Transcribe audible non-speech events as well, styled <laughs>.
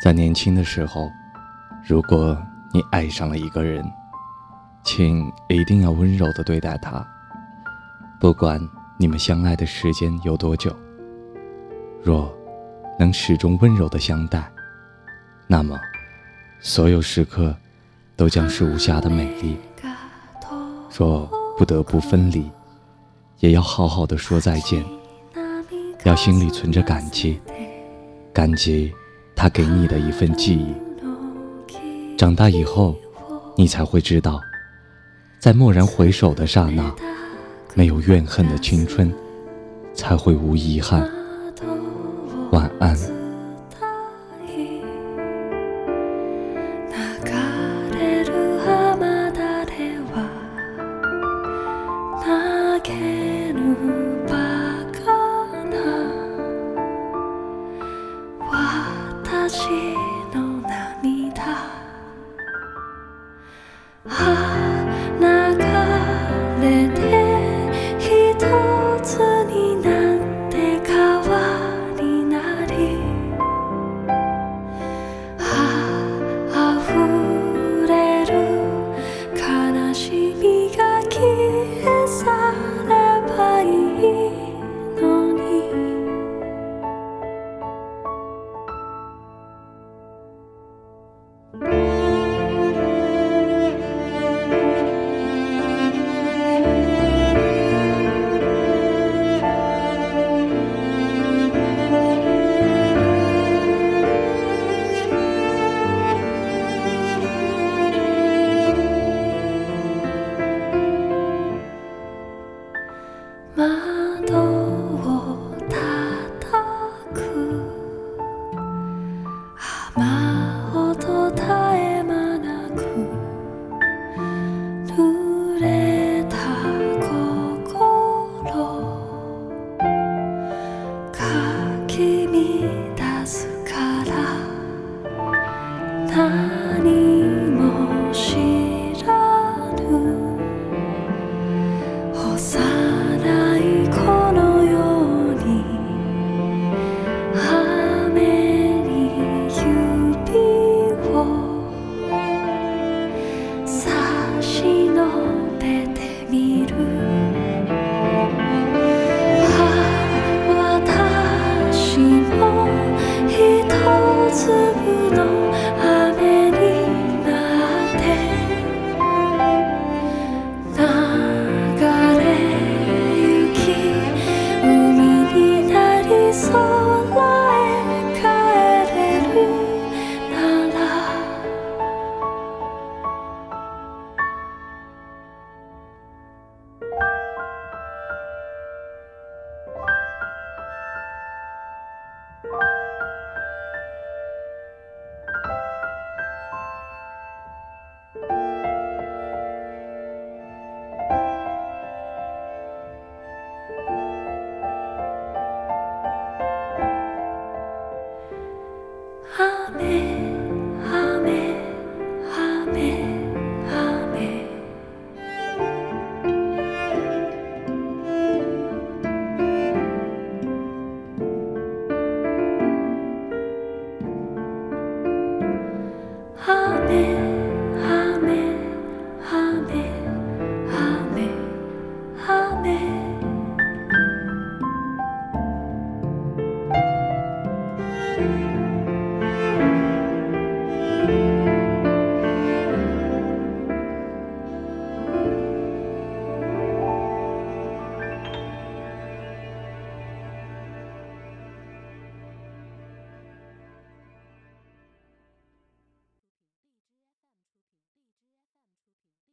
在年轻的时候，如果你爱上了一个人，请一定要温柔的对待他，不管你们相爱的时间有多久。若能始终温柔的相待，那么所有时刻都将是无暇的美丽。若不得不分离，也要好好的说再见，要心里存着感激，感激。他给你的一份记忆，长大以后，你才会知道，在蓦然回首的刹那，没有怨恨的青春，才会无遗憾。晚安。啊 <laughs> 窓 you